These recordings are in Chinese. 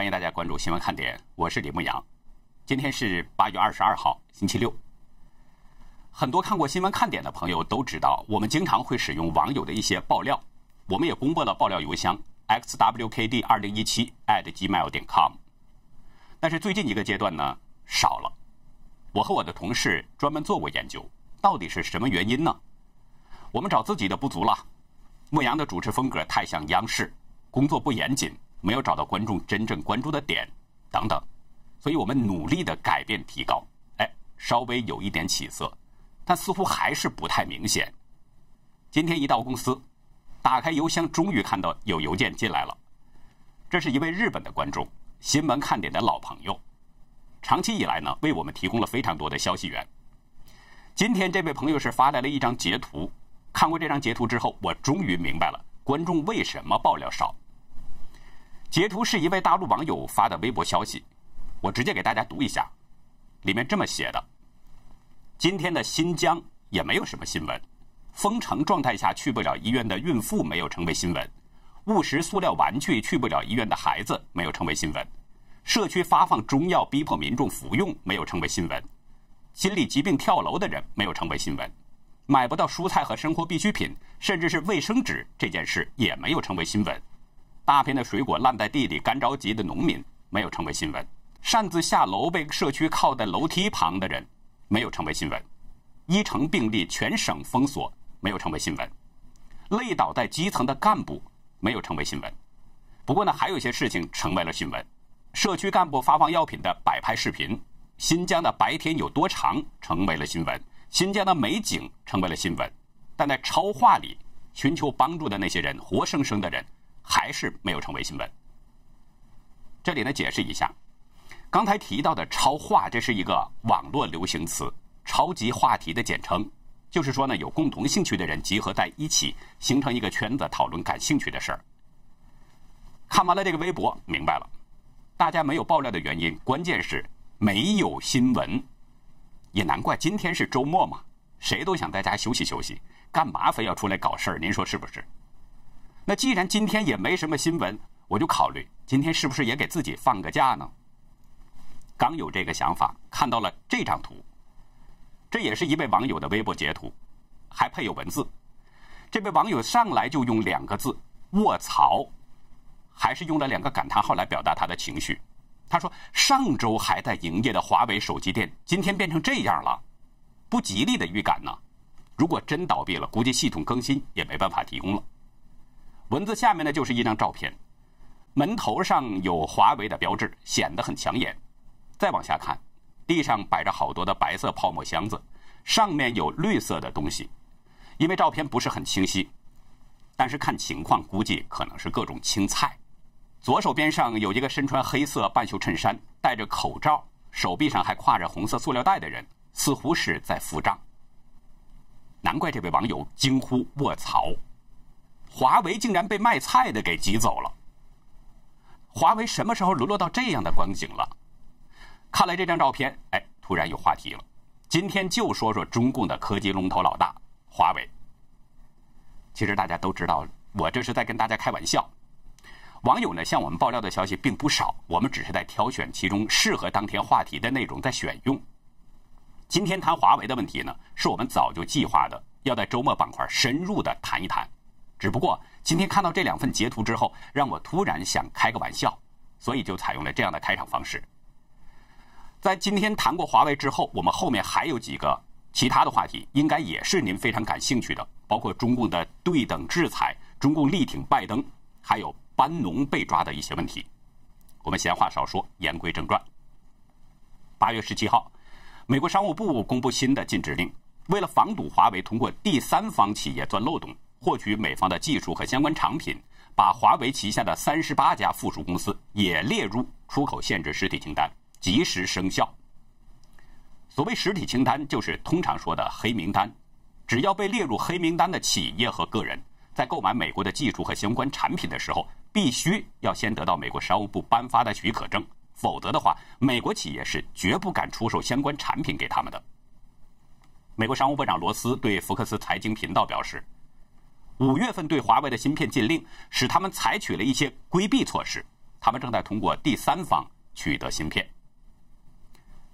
欢迎大家关注新闻看点，我是李牧阳。今天是八月二十二号，星期六。很多看过新闻看点的朋友都知道，我们经常会使用网友的一些爆料，我们也公布了爆料邮箱 xwkd 二零一七 @gmail.com。但是最近一个阶段呢，少了。我和我的同事专门做过研究，到底是什么原因呢？我们找自己的不足了。牧羊的主持风格太像央视，工作不严谨。没有找到观众真正关注的点，等等，所以我们努力的改变提高，哎，稍微有一点起色，但似乎还是不太明显。今天一到公司，打开邮箱，终于看到有邮件进来了。这是一位日本的观众，新闻看点的老朋友，长期以来呢，为我们提供了非常多的消息源。今天这位朋友是发来了一张截图，看过这张截图之后，我终于明白了观众为什么爆料少。截图是一位大陆网友发的微博消息，我直接给大家读一下，里面这么写的：今天的新疆也没有什么新闻，封城状态下去不了医院的孕妇没有成为新闻，误食塑料玩具去不了医院的孩子没有成为新闻，社区发放中药逼迫民众服用没有成为新闻，心理疾病跳楼的人没有成为新闻，买不到蔬菜和生活必需品，甚至是卫生纸这件事也没有成为新闻。大片的水果烂在地里，干着急的农民没有成为新闻；擅自下楼被社区靠在楼梯旁的人没有成为新闻；一城病例全省封锁没有成为新闻；累倒在基层的干部没有成为新闻。不过呢，还有一些事情成为了新闻：社区干部发放药品的摆拍视频；新疆的白天有多长成为了新闻；新疆的美景成为了新闻。但在超话里寻求帮助的那些人，活生生的人。还是没有成为新闻。这里呢，解释一下，刚才提到的“超话”这是一个网络流行词，超级话题的简称，就是说呢，有共同兴趣的人集合在一起，形成一个圈子，讨论感兴趣的事儿。看完了这个微博，明白了，大家没有爆料的原因，关键是没有新闻。也难怪今天是周末嘛，谁都想在家休息休息，干嘛非要出来搞事儿？您说是不是？那既然今天也没什么新闻，我就考虑今天是不是也给自己放个假呢？刚有这个想法，看到了这张图，这也是一位网友的微博截图，还配有文字。这位网友上来就用两个字“卧槽”，还是用了两个感叹号来表达他的情绪。他说：“上周还在营业的华为手机店，今天变成这样了，不吉利的预感呢。如果真倒闭了，估计系统更新也没办法提供了。”文字下面呢就是一张照片，门头上有华为的标志，显得很抢眼。再往下看，地上摆着好多的白色泡沫箱子，上面有绿色的东西。因为照片不是很清晰，但是看情况估计可能是各种青菜。左手边上有一个身穿黑色半袖衬衫、戴着口罩、手臂上还挎着红色塑料袋的人，似乎是在付账。难怪这位网友惊呼“卧槽”。华为竟然被卖菜的给挤走了。华为什么时候沦落到这样的光景了？看来这张照片，哎，突然有话题了。今天就说说中共的科技龙头老大华为。其实大家都知道，我这是在跟大家开玩笑。网友呢向我们爆料的消息并不少，我们只是在挑选其中适合当天话题的内容在选用。今天谈华为的问题呢，是我们早就计划的，要在周末板块深入的谈一谈。只不过今天看到这两份截图之后，让我突然想开个玩笑，所以就采用了这样的开场方式。在今天谈过华为之后，我们后面还有几个其他的话题，应该也是您非常感兴趣的，包括中共的对等制裁、中共力挺拜登，还有班农被抓的一些问题。我们闲话少说，言归正传。八月十七号，美国商务部公布新的禁止令，为了防堵华为通过第三方企业钻漏洞。获取美方的技术和相关产品，把华为旗下的三十八家附属公司也列入出口限制实体清单，及时生效。所谓实体清单，就是通常说的黑名单。只要被列入黑名单的企业和个人，在购买美国的技术和相关产品的时候，必须要先得到美国商务部颁发的许可证，否则的话，美国企业是绝不敢出售相关产品给他们的。美国商务部长罗斯对福克斯财经频道表示。五月份对华为的芯片禁令，使他们采取了一些规避措施，他们正在通过第三方取得芯片。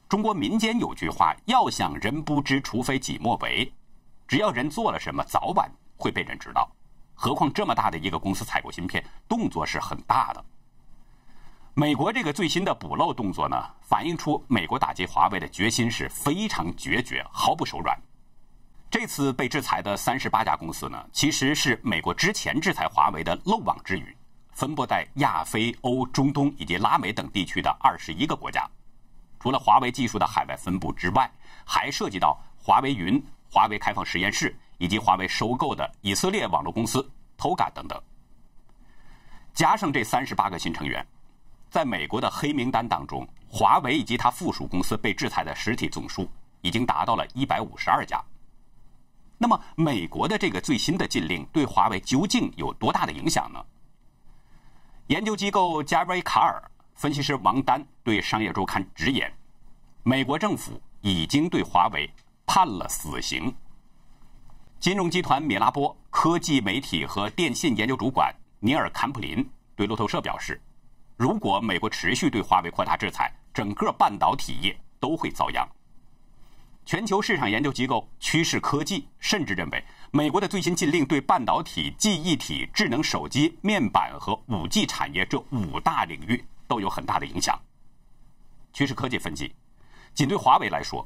中国民间有句话：“要想人不知，除非己莫为。”只要人做了什么，早晚会被人知道。何况这么大的一个公司采购芯片，动作是很大的。美国这个最新的补漏动作呢，反映出美国打击华为的决心是非常决绝，毫不手软。这次被制裁的三十八家公司呢，其实是美国之前制裁华为的漏网之鱼，分布在亚非欧、中东以及拉美等地区的二十一个国家。除了华为技术的海外分布之外，还涉及到华为云、华为开放实验室以及华为收购的以色列网络公司 Toga 等等。加上这三十八个新成员，在美国的黑名单当中，华为以及它附属公司被制裁的实体总数已经达到了一百五十二家。那么，美国的这个最新的禁令对华为究竟有多大的影响呢？研究机构加瑞卡尔分析师王丹对商业周刊直言，美国政府已经对华为判了死刑。金融集团米拉波科技媒体和电信研究主管尼尔坎普林对路透社表示，如果美国持续对华为扩大制裁，整个半导体业都会遭殃。全球市场研究机构趋势科技甚至认为，美国的最新禁令对半导体、记忆体、智能手机、面板和五 G 产业这五大领域都有很大的影响。趋势科技分析，仅对华为来说，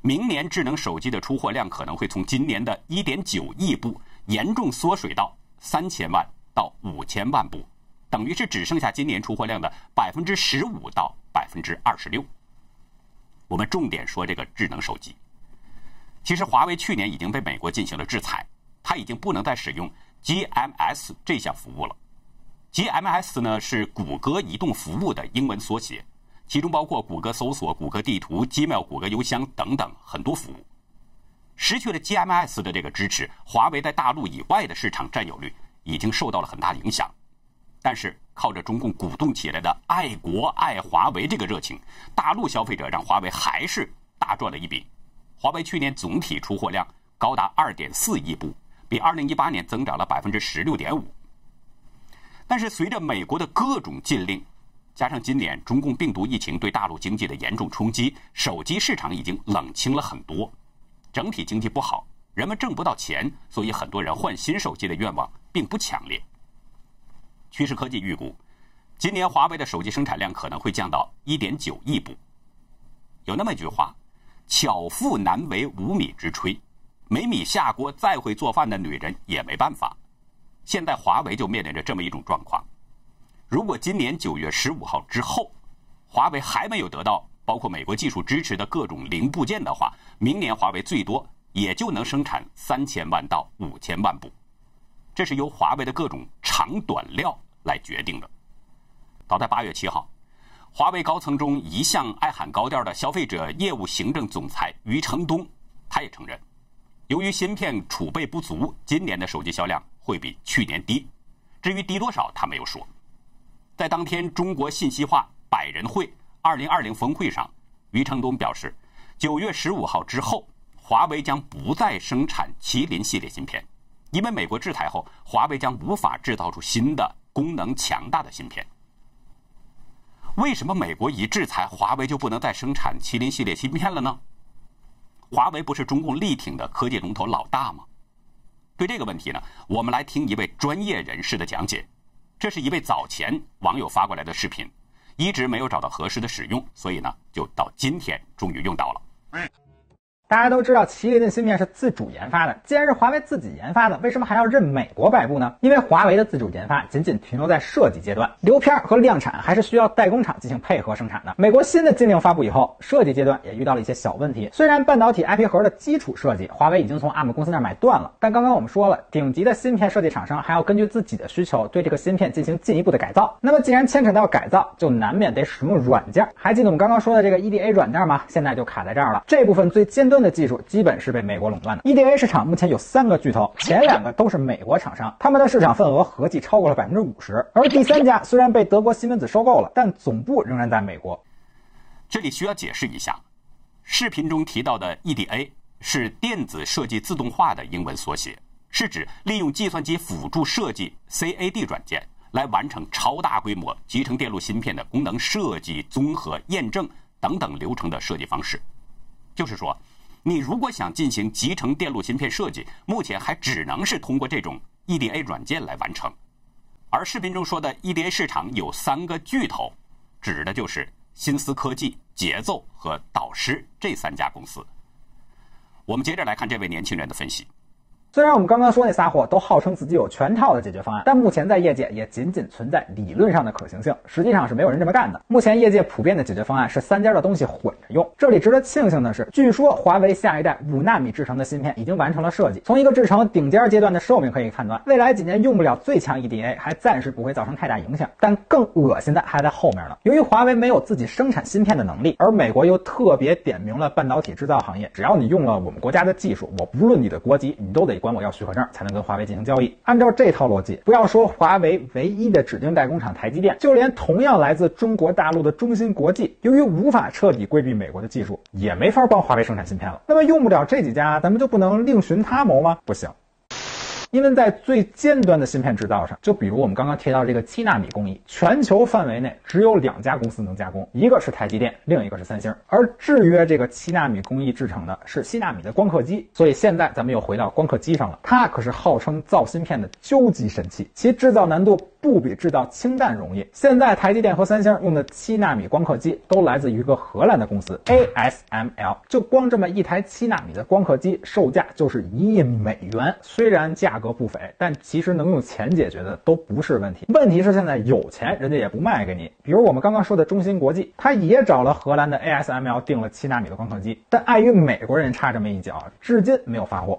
明年智能手机的出货量可能会从今年的1.9亿部严重缩水到3000万到5000万部，等于是只剩下今年出货量的15%到26%。我们重点说这个智能手机。其实，华为去年已经被美国进行了制裁，它已经不能再使用 GMS 这项服务了。GMS 呢是谷歌移动服务的英文缩写，其中包括谷歌搜索、谷歌地图、Gmail、谷歌邮箱等等很多服务。失去了 GMS 的这个支持，华为在大陆以外的市场占有率已经受到了很大影响。但是，靠着中共鼓动起来的爱国爱华为这个热情，大陆消费者让华为还是大赚了一笔。华为去年总体出货量高达2.4亿部，比2018年增长了16.5%。但是，随着美国的各种禁令，加上今年中共病毒疫情对大陆经济的严重冲击，手机市场已经冷清了很多，整体经济不好，人们挣不到钱，所以很多人换新手机的愿望并不强烈。趋势科技预估，今年华为的手机生产量可能会降到1.9亿部。有那么一句话：“巧妇难为无米之炊，没米下锅，再会做饭的女人也没办法。”现在华为就面临着这么一种状况。如果今年9月15号之后，华为还没有得到包括美国技术支持的各种零部件的话，明年华为最多也就能生产3000万到5000万部。这是由华为的各种长短料来决定的。早在八月七号，华为高层中一向爱喊高调的消费者业务行政总裁余承东，他也承认，由于芯片储备不足，今年的手机销量会比去年低。至于低多少，他没有说。在当天中国信息化百人会二零二零峰会上，余承东表示，九月十五号之后，华为将不再生产麒麟系列芯片。因为美国制裁后，华为将无法制造出新的功能强大的芯片。为什么美国一制裁，华为就不能再生产麒麟系列芯片了呢？华为不是中共力挺的科技龙头老大吗？对这个问题呢，我们来听一位专业人士的讲解。这是一位早前网友发过来的视频，一直没有找到合适的使用，所以呢，就到今天终于用到了。大家都知道，麒麟的芯片是自主研发的。既然是华为自己研发的，为什么还要任美国摆布呢？因为华为的自主研发仅仅停留在设计阶段，流片和量产还是需要代工厂进行配合生产的。美国新的禁令发布以后，设计阶段也遇到了一些小问题。虽然半导体 IP 盒的基础设计，华为已经从 ARM 公司那儿买断了，但刚刚我们说了，顶级的芯片设计厂商还要根据自己的需求对这个芯片进行进一步的改造。那么既然牵扯到改造，就难免得使用软件。还记得我们刚刚说的这个 EDA 软件吗？现在就卡在这儿了。这部分最尖端的技术基本。是被美国垄断的。EDA 市场目前有三个巨头，前两个都是美国厂商，他们的市场份额合计超过了百分之五十。而第三家虽然被德国西门子收购了，但总部仍然在美国。这里需要解释一下，视频中提到的 EDA 是电子设计自动化的英文缩写，是指利用计算机辅助设计 CAD 软件来完成超大规模集成电路芯片的功能设计、综合验证等等流程的设计方式。就是说，你如果想进行集成电路芯片设计，目前还只能是通过这种 EDA 软件来完成。而视频中说的 EDA 市场有三个巨头，指的就是新思科技、节奏和导师这三家公司。我们接着来看这位年轻人的分析。虽然我们刚刚说那仨货都号称自己有全套的解决方案，但目前在业界也仅仅存在理论上的可行性，实际上是没有人这么干的。目前业界普遍的解决方案是三家的东西混着用。这里值得庆幸的是，据说华为下一代五纳米制程的芯片已经完成了设计。从一个制程顶尖阶段的寿命可以判断，未来几年用不了最强 EDA 还暂时不会造成太大影响。但更恶心的还在后面呢。由于华为没有自己生产芯片的能力，而美国又特别点名了半导体制造行业，只要你用了我们国家的技术，我不论你的国籍，你都得管我要许可证。才能跟华为进行交易。按照这套逻辑，不要说华为唯一的指定代工厂台积电，就连同样来自中国大陆的中芯国际，由于无法彻底规避美国的技术，也没法帮华为生产芯片了。那么用不了这几家，咱们就不能另寻他谋吗？不行。因为在最尖端的芯片制造上，就比如我们刚刚提到这个七纳米工艺，全球范围内只有两家公司能加工，一个是台积电，另一个是三星。而制约这个七纳米工艺制成的是七纳米的光刻机。所以现在咱们又回到光刻机上了，它可是号称造芯片的究极神器，其制造难度不比制造氢弹容易。现在台积电和三星用的七纳米光刻机都来自于一个荷兰的公司 ASML，就光这么一台七纳米的光刻机，售价就是一亿美元。虽然价价格不菲，但其实能用钱解决的都不是问题。问题是现在有钱，人家也不卖给你。比如我们刚刚说的中芯国际，他也找了荷兰的 ASML 订了七纳米的光刻机，但碍于美国人插这么一脚，至今没有发货。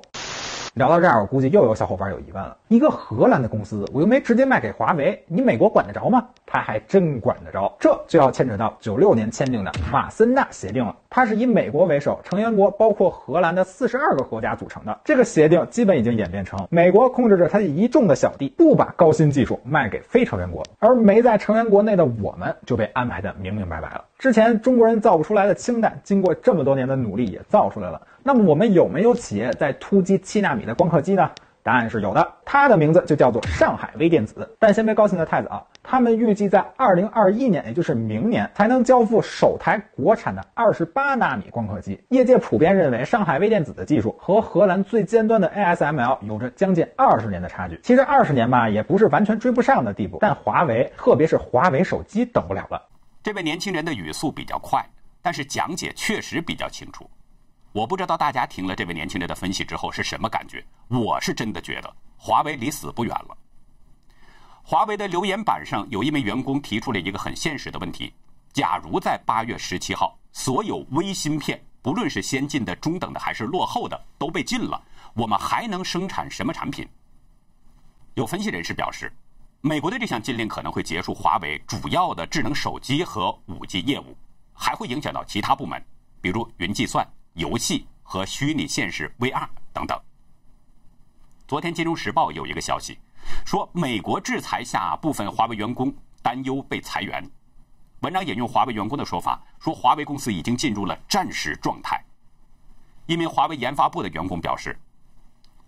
聊到这儿，我估计又有小伙伴有疑问了：一个荷兰的公司，我又没直接卖给华为，你美国管得着吗？他还真管得着，这就要牵扯到九六年签订的马森纳协定了。它是以美国为首，成员国包括荷兰的四十二个国家组成的。这个协定基本已经演变成美国控制着它一众的小弟，不把高新技术卖给非成员国，而没在成员国内的我们就被安排的明明白白了。之前中国人造不出来的氢弹，经过这么多年的努力也造出来了。那么我们有没有企业在突击七纳米的光刻机呢？答案是有的，它的名字就叫做上海微电子。但先别高兴的太早，他们预计在二零二一年，也就是明年才能交付首台国产的二十八纳米光刻机。业界普遍认为，上海微电子的技术和荷兰最尖端的 ASML 有着将近二十年的差距。其实二十年吧，也不是完全追不上的地步，但华为，特别是华为手机等不了了。这位年轻人的语速比较快，但是讲解确实比较清楚。我不知道大家听了这位年轻人的分析之后是什么感觉？我是真的觉得华为离死不远了。华为的留言板上有一名员工提出了一个很现实的问题：假如在八月十七号，所有微芯片，不论是先进的、中等的还是落后的，都被禁了，我们还能生产什么产品？有分析人士表示，美国的这项禁令可能会结束华为主要的智能手机和五 G 业务，还会影响到其他部门，比如云计算。游戏和虚拟现实 VR 等等。昨天《金融时报》有一个消息，说美国制裁下部分华为员工担忧被裁员。文章引用华为员工的说法，说华为公司已经进入了战时状态。一名华为研发部的员工表示，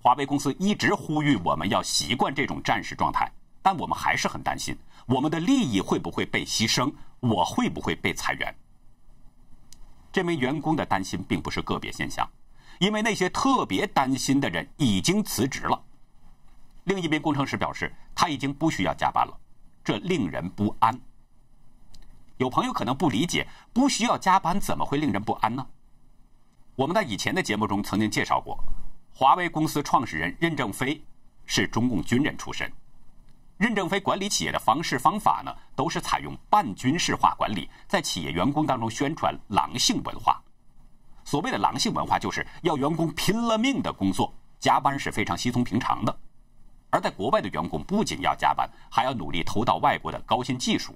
华为公司一直呼吁我们要习惯这种战时状态，但我们还是很担心我们的利益会不会被牺牲，我会不会被裁员。这名员工的担心并不是个别现象，因为那些特别担心的人已经辞职了。另一名工程师表示，他已经不需要加班了，这令人不安。有朋友可能不理解，不需要加班怎么会令人不安呢？我们在以前的节目中曾经介绍过，华为公司创始人任正非是中共军人出身。任正非管理企业的方式方法呢，都是采用半军事化管理，在企业员工当中宣传狼性文化。所谓的狼性文化，就是要员工拼了命的工作，加班是非常稀松平常的。而在国外的员工不仅要加班，还要努力偷到外国的高新技术。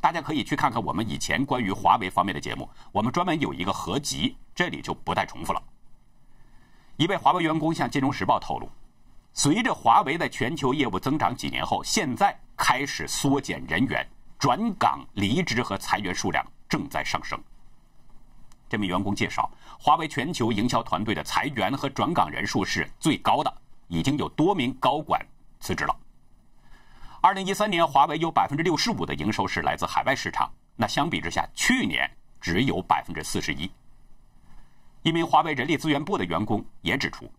大家可以去看看我们以前关于华为方面的节目，我们专门有一个合集，这里就不再重复了。一位华为员工向《金融时报》透露。随着华为在全球业务增长几年后，现在开始缩减人员，转岗、离职和裁员数量正在上升。这名员工介绍，华为全球营销团队的裁员和转岗人数是最高的，已经有多名高管辞职了。二零一三年，华为有百分之六十五的营收是来自海外市场，那相比之下，去年只有百分之四十一。一名华为人力资源部的员工也指出，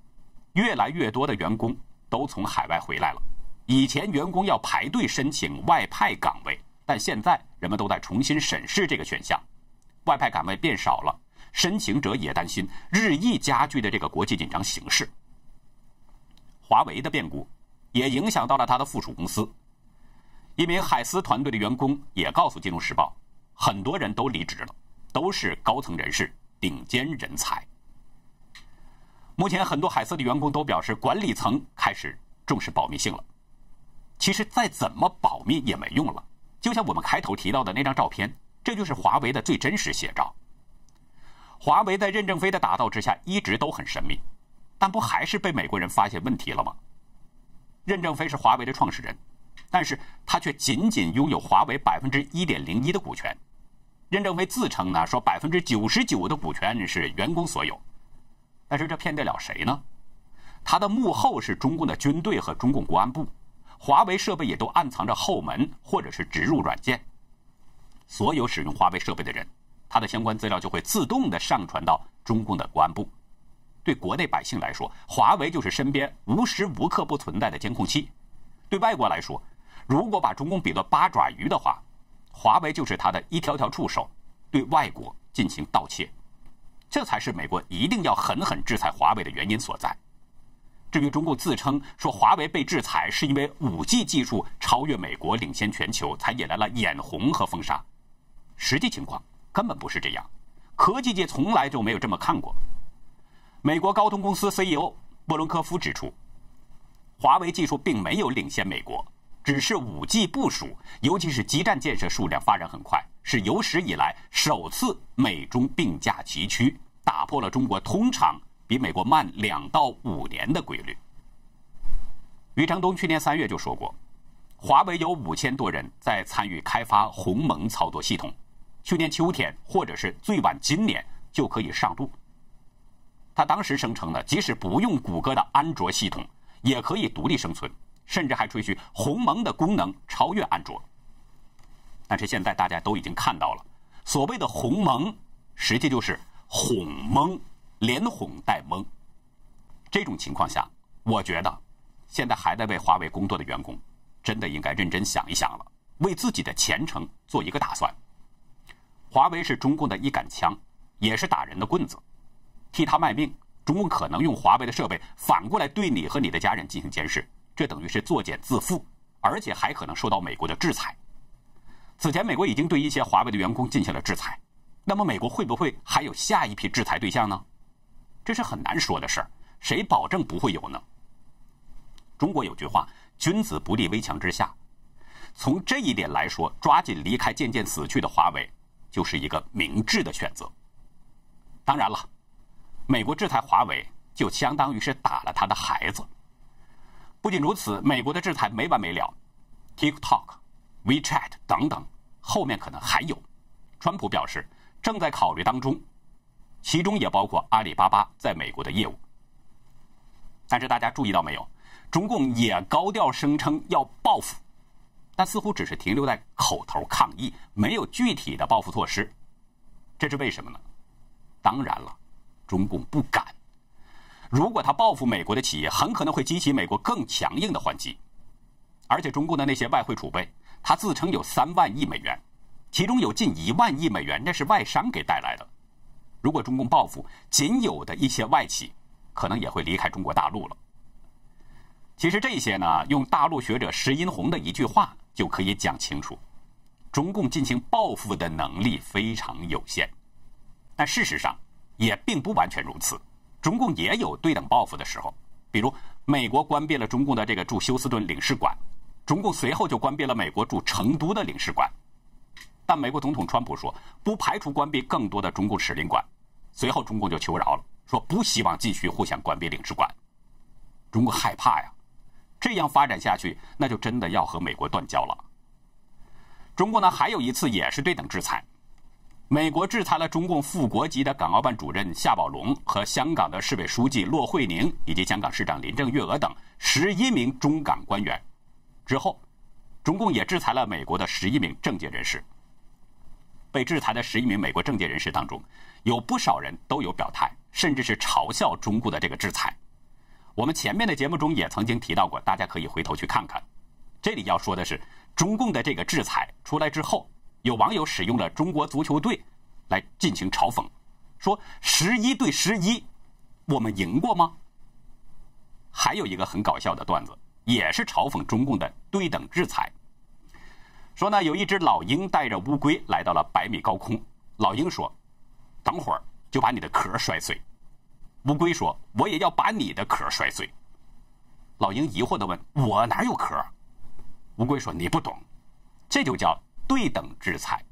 越来越多的员工都从海外回来了。以前员工要排队申请外派岗位，但现在人们都在重新审视这个选项，外派岗位变少了，申请者也担心日益加剧的这个国际紧张形势。华为的变故也影响到了他的附属公司。一名海思团队的员工也告诉《金融时报》，很多人都离职了，都是高层人士、顶尖人才。目前，很多海思的员工都表示，管理层开始重视保密性了。其实，再怎么保密也没用了。就像我们开头提到的那张照片，这就是华为的最真实写照。华为在任正非的打造之下，一直都很神秘，但不还是被美国人发现问题了吗？任正非是华为的创始人。但是他却仅仅拥有华为百分之一点零一的股权。任正非自称呢，说百分之九十九的股权是员工所有。但是这骗得了谁呢？他的幕后是中共的军队和中共国安部，华为设备也都暗藏着后门或者是植入软件。所有使用华为设备的人，他的相关资料就会自动的上传到中共的国安部。对国内百姓来说，华为就是身边无时无刻不存在的监控器；对外国来说，如果把中共比作八爪鱼的话，华为就是它的一条条触手，对外国进行盗窃，这才是美国一定要狠狠制裁华为的原因所在。至于中共自称说华为被制裁是因为五 G 技术超越美国领先全球，才引来了眼红和封杀，实际情况根本不是这样，科技界从来就没有这么看过。美国高通公司 CEO 波伦科夫指出，华为技术并没有领先美国。只是五 G 部署，尤其是基站建设数量发展很快，是有史以来首次美中并驾齐驱，打破了中国通常比美国慢两到五年的规律。余承东去年三月就说过，华为有五千多人在参与开发鸿蒙操作系统，去年秋天或者是最晚今年就可以上路。他当时声称呢，即使不用谷歌的安卓系统，也可以独立生存。甚至还吹嘘鸿蒙的功能超越安卓，但是现在大家都已经看到了，所谓的鸿蒙，实际就是哄蒙，连哄带蒙。这种情况下，我觉得现在还在为华为工作的员工，真的应该认真想一想了，为自己的前程做一个打算。华为是中共的一杆枪，也是打人的棍子，替他卖命。中共可能用华为的设备反过来对你和你的家人进行监视。这等于是作茧自缚，而且还可能受到美国的制裁。此前，美国已经对一些华为的员工进行了制裁，那么美国会不会还有下一批制裁对象呢？这是很难说的事儿，谁保证不会有呢？中国有句话：“君子不立危墙之下。”从这一点来说，抓紧离开渐渐死去的华为，就是一个明智的选择。当然了，美国制裁华为，就相当于是打了他的孩子。不仅如此，美国的制裁没完没了，TikTok、WeChat 等等，后面可能还有。川普表示正在考虑当中，其中也包括阿里巴巴在美国的业务。但是大家注意到没有？中共也高调声称要报复，但似乎只是停留在口头抗议，没有具体的报复措施。这是为什么呢？当然了，中共不敢。如果他报复美国的企业，很可能会激起美国更强硬的还击。而且，中共的那些外汇储备，他自称有三万亿美元，其中有近一万亿美元那是外商给带来的。如果中共报复，仅有的一些外企，可能也会离开中国大陆了。其实这些呢，用大陆学者石英红的一句话就可以讲清楚：中共进行报复的能力非常有限。但事实上，也并不完全如此。中共也有对等报复的时候，比如美国关闭了中共的这个驻休斯顿领事馆，中共随后就关闭了美国驻成都的领事馆。但美国总统川普说不排除关闭更多的中共使领馆，随后中共就求饶了，说不希望继续互相关闭领事馆。中国害怕呀，这样发展下去，那就真的要和美国断交了。中国呢，还有一次也是对等制裁。美国制裁了中共副国级的港澳办主任夏宝龙和香港的市委书记骆惠宁以及香港市长林郑月娥等十一名中港官员。之后，中共也制裁了美国的十一名政界人士。被制裁的十一名美国政界人士当中，有不少人都有表态，甚至是嘲笑中共的这个制裁。我们前面的节目中也曾经提到过，大家可以回头去看看。这里要说的是，中共的这个制裁出来之后，有网友使用了中国足球队来进行嘲讽，说十一对十一，我们赢过吗？还有一个很搞笑的段子，也是嘲讽中共的对等制裁。说呢，有一只老鹰带着乌龟来到了百米高空，老鹰说：“等会儿就把你的壳摔碎。”乌龟说：“我也要把你的壳摔碎。”老鹰疑惑地问：“我哪有壳？”乌龟说：“你不懂，这就叫对等制裁。”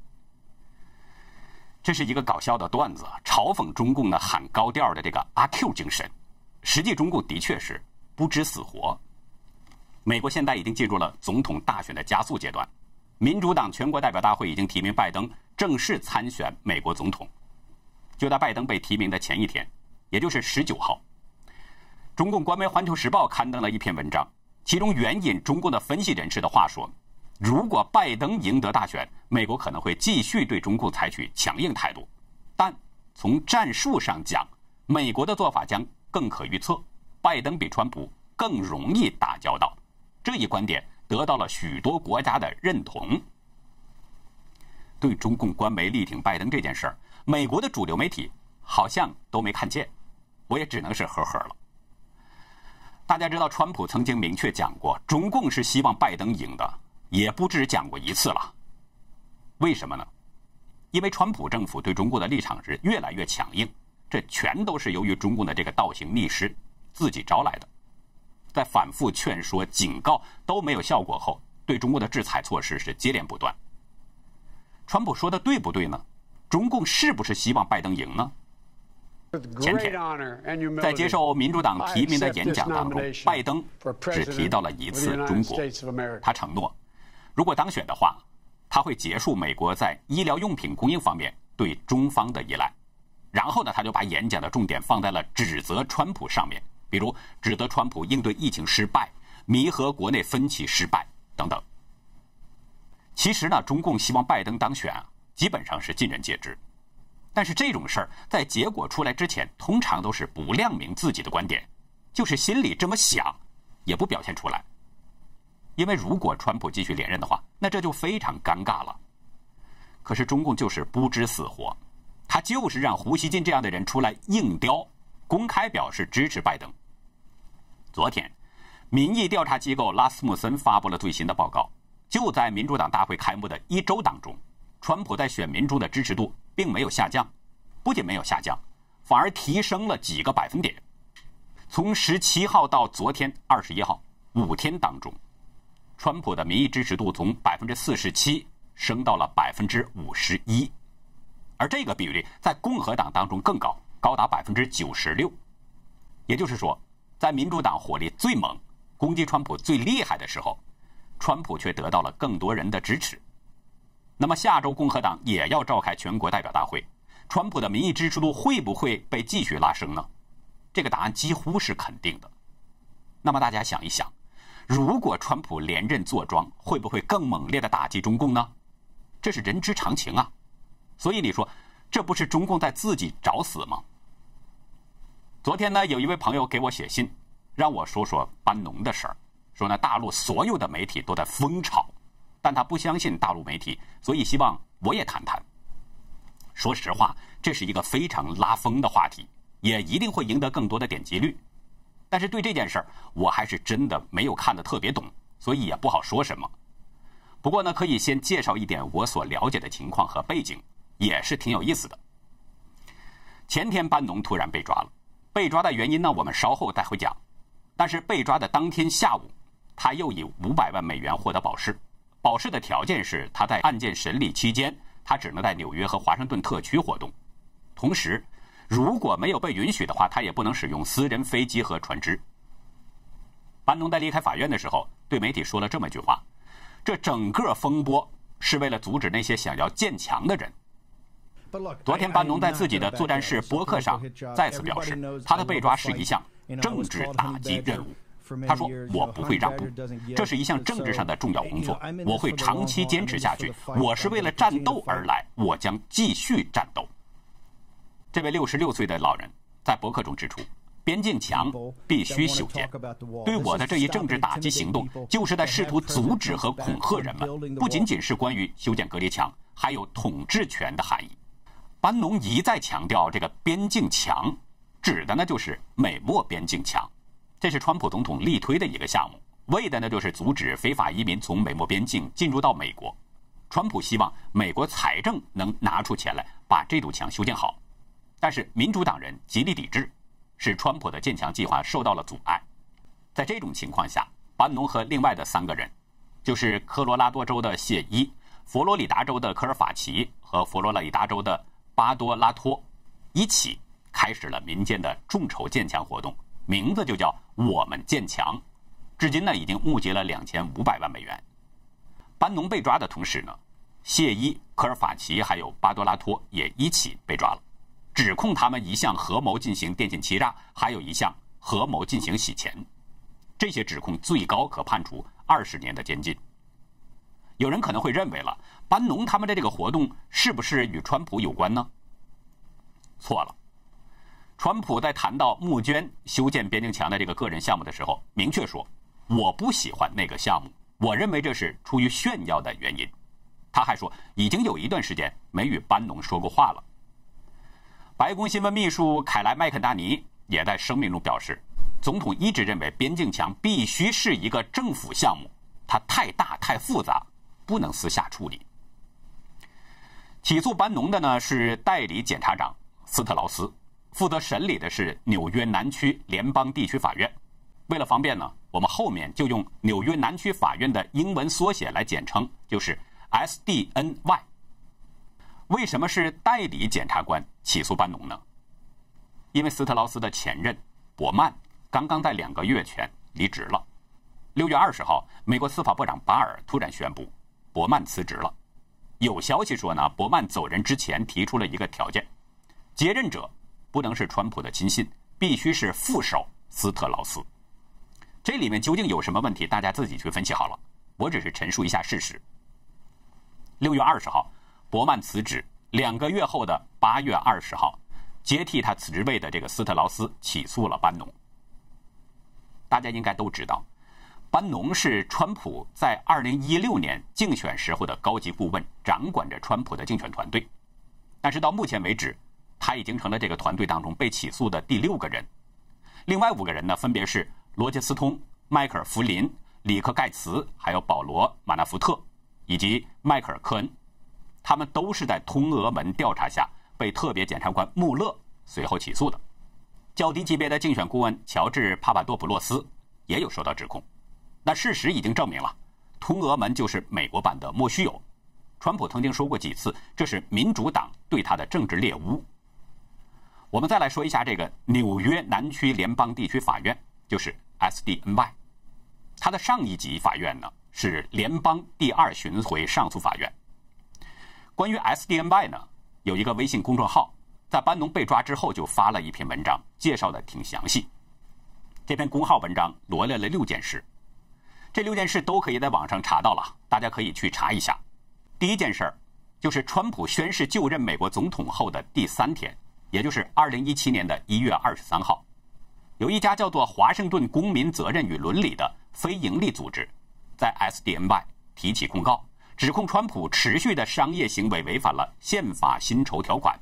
这是一个搞笑的段子，嘲讽中共呢喊高调的这个阿 Q 精神。实际中共的确是不知死活。美国现在已经进入了总统大选的加速阶段。民主党全国代表大会已经提名拜登正式参选美国总统。就在拜登被提名的前一天，也就是十九号，中共官媒《环球时报》刊登了一篇文章，其中援引中共的分析人士的话说：“如果拜登赢得大选，美国可能会继续对中共采取强硬态度，但从战术上讲，美国的做法将更可预测，拜登比川普更容易打交道。”这一观点。得到了许多国家的认同。对中共官媒力挺拜登这件事儿，美国的主流媒体好像都没看见，我也只能是呵呵了。大家知道，川普曾经明确讲过，中共是希望拜登赢的，也不止讲过一次了。为什么呢？因为川普政府对中国的立场是越来越强硬，这全都是由于中共的这个倒行逆施自己招来的。在反复劝说、警告都没有效果后，对中国的制裁措施是接连不断。川普说的对不对呢？中共是不是希望拜登赢呢？前天在接受民主党提名的演讲当中，拜登只提到了一次中国。他承诺，如果当选的话，他会结束美国在医疗用品供应方面对中方的依赖。然后呢，他就把演讲的重点放在了指责川普上面。比如指责川普应对疫情失败、弥合国内分歧失败等等。其实呢，中共希望拜登当选啊，基本上是尽人皆知。但是这种事儿在结果出来之前，通常都是不亮明自己的观点，就是心里这么想，也不表现出来。因为如果川普继续连任的话，那这就非常尴尬了。可是中共就是不知死活，他就是让胡锡进这样的人出来硬雕，公开表示支持拜登。昨天，民意调查机构拉斯穆森发布了最新的报告。就在民主党大会开幕的一周当中，川普在选民中的支持度并没有下降，不仅没有下降，反而提升了几个百分点。从十七号到昨天二十一号五天当中，川普的民意支持度从百分之四十七升到了百分之五十一，而这个比率在共和党当中更高，高达百分之九十六。也就是说。在民主党火力最猛、攻击川普最厉害的时候，川普却得到了更多人的支持。那么下周共和党也要召开全国代表大会，川普的民意支持度会不会被继续拉升呢？这个答案几乎是肯定的。那么大家想一想，如果川普连任坐庄，会不会更猛烈的打击中共呢？这是人之常情啊。所以你说，这不是中共在自己找死吗？昨天呢，有一位朋友给我写信，让我说说班农的事儿，说呢大陆所有的媒体都在疯炒，但他不相信大陆媒体，所以希望我也谈谈。说实话，这是一个非常拉风的话题，也一定会赢得更多的点击率。但是对这件事儿，我还是真的没有看得特别懂，所以也不好说什么。不过呢，可以先介绍一点我所了解的情况和背景，也是挺有意思的。前天班农突然被抓了。被抓的原因呢？我们稍后再会讲。但是被抓的当天下午，他又以五百万美元获得保释。保释的条件是他在案件审理期间，他只能在纽约和华盛顿特区活动。同时，如果没有被允许的话，他也不能使用私人飞机和船只。班农在离开法院的时候，对媒体说了这么一句话：“这整个风波是为了阻止那些想要建墙的人。”昨天，班农在自己的作战室博客上再次表示，他的被抓是一项政治打击任务。他说：“我不会让步，这是一项政治上的重要工作，我会长期坚持下去。我是为了战斗而来，我将继续战斗。”这位六十六岁的老人在博客中指出。边境墙必须修建。对我的这一政治打击行动，就是在试图阻止和恐吓人们。不仅仅是关于修建隔离墙，还有统治权的含义。班农一再强调，这个边境墙指的呢就是美墨边境墙，这是川普总统力推的一个项目，为的呢就是阻止非法移民从美墨边境进入到美国。川普希望美国财政能拿出钱来把这堵墙修建好，但是民主党人极力抵制。使川普的建墙计划受到了阻碍。在这种情况下，班农和另外的三个人，就是科罗拉多州的谢伊、佛罗里达州的科尔法奇和佛罗里达州的巴多拉托，一起开始了民间的众筹建墙活动，名字就叫“我们建墙”。至今呢，已经募集了两千五百万美元。班农被抓的同时呢，谢伊、科尔法奇还有巴多拉托也一起被抓了。指控他们一项合谋进行电信欺诈，还有一项合谋进行洗钱。这些指控最高可判处二十年的监禁。有人可能会认为了，班农他们的这个活动是不是与川普有关呢？错了。川普在谈到募捐修建边境墙的这个个人项目的时候，明确说：“我不喜欢那个项目，我认为这是出于炫耀的原因。”他还说，已经有一段时间没与班农说过话了。白宫新闻秘书凯莱麦肯纳尼也在声明中表示，总统一直认为边境墙必须是一个政府项目，它太大太复杂，不能私下处理。起诉班农的呢是代理检察长斯特劳斯，负责审理的是纽约南区联邦地区法院。为了方便呢，我们后面就用纽约南区法院的英文缩写来简称，就是 SDNY。为什么是代理检察官起诉班农呢？因为斯特劳斯的前任伯曼刚刚在两个月前离职了。六月二十号，美国司法部长巴尔突然宣布伯曼辞职了。有消息说呢，伯曼走人之前提出了一个条件：接任者不能是川普的亲信，必须是副手斯特劳斯。这里面究竟有什么问题？大家自己去分析好了。我只是陈述一下事实。六月二十号。伯曼辞职两个月后的八月二十号，接替他辞职位的这个斯特劳斯起诉了班农。大家应该都知道，班农是川普在二零一六年竞选时候的高级顾问，掌管着川普的竞选团队。但是到目前为止，他已经成了这个团队当中被起诉的第六个人。另外五个人呢，分别是罗杰斯通、迈克尔·弗林、里克·盖茨，还有保罗·马纳福特以及迈克尔·科恩。他们都是在通俄门调查下被特别检察官穆勒随后起诉的。较低级别的竞选顾问乔治·帕帕多普洛斯也有受到指控。那事实已经证明了，通俄门就是美国版的莫须有。川普曾经说过几次，这是民主党对他的政治猎污。我们再来说一下这个纽约南区联邦地区法院，就是 SDNY。它的上一级法院呢是联邦第二巡回上诉法院。关于 SDNY 呢，有一个微信公众号，在班农被抓之后就发了一篇文章，介绍的挺详细。这篇公号文章罗列了六件事，这六件事都可以在网上查到了，大家可以去查一下。第一件事，就是川普宣誓就任美国总统后的第三天，也就是2017年的一月二十三号，有一家叫做华盛顿公民责任与伦理的非营利组织，在 SDNY 提起控告。指控川普持续的商业行为违反了宪法薪酬条款。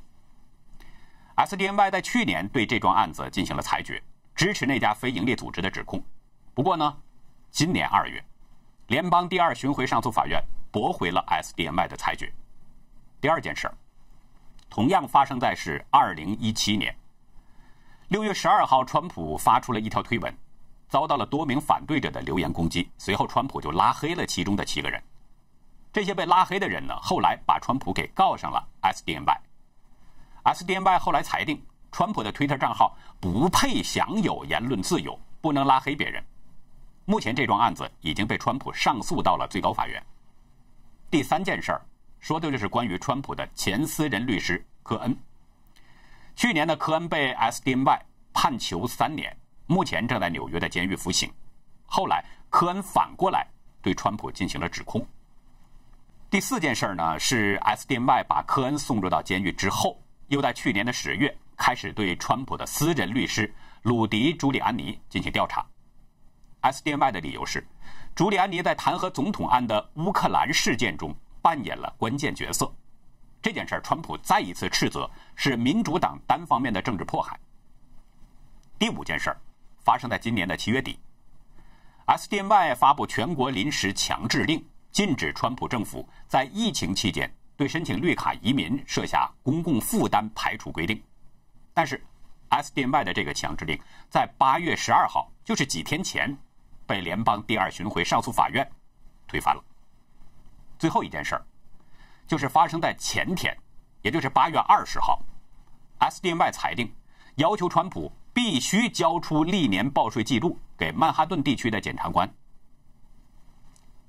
SDNY 在去年对这桩案子进行了裁决，支持那家非营利组织的指控。不过呢，今年二月，联邦第二巡回上诉法院驳回了 SDNY 的裁决。第二件事儿，同样发生在是二零一七年六月十二号，川普发出了一条推文，遭到了多名反对者的留言攻击，随后川普就拉黑了其中的七个人。这些被拉黑的人呢，后来把川普给告上了 SDNY。SDNY 后来裁定，川普的推特账号不配享有言论自由，不能拉黑别人。目前这桩案子已经被川普上诉到了最高法院。第三件事儿，说的就是关于川普的前私人律师科恩。去年的科恩被 SDNY 判囚三年，目前正在纽约的监狱服刑。后来科恩反过来对川普进行了指控。第四件事呢，是 SDNY 把科恩送入到监狱之后，又在去年的十月开始对川普的私人律师鲁迪·朱利安尼进行调查。SDNY 的理由是，朱利安尼在弹劾总统案的乌克兰事件中扮演了关键角色。这件事儿，川普再一次斥责是民主党单方面的政治迫害。第五件事儿发生在今年的七月底，SDNY 发布全国临时强制令，禁止川普政府在疫情期间对申请绿卡移民设下公共负担排除规定。但是，SDNY 的这个强制令在八月十二号，就是几天前。被联邦第二巡回上诉法院推翻了。最后一件事儿，就是发生在前天，也就是八月二十号，SDNY 裁定要求川普必须交出历年报税记录给曼哈顿地区的检察官。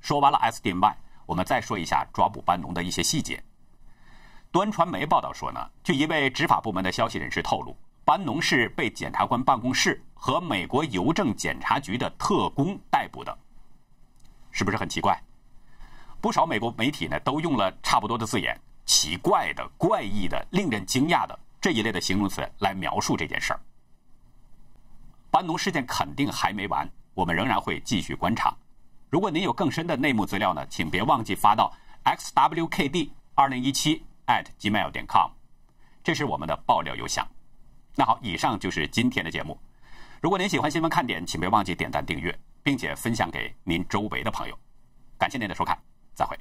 说完了 SDNY，我们再说一下抓捕班农的一些细节。端传媒报道说呢，据一位执法部门的消息人士透露。班农是被检察官办公室和美国邮政检察局的特工逮捕的，是不是很奇怪？不少美国媒体呢都用了差不多的字眼，奇怪的、怪异的、令人惊讶的这一类的形容词来描述这件事儿。班农事件肯定还没完，我们仍然会继续观察。如果您有更深的内幕资料呢，请别忘记发到 xwkd 二零一七 at gmail 点 com，这是我们的爆料邮箱。那好，以上就是今天的节目。如果您喜欢新闻看点，请别忘记点赞、订阅，并且分享给您周围的朋友。感谢您的收看，再会。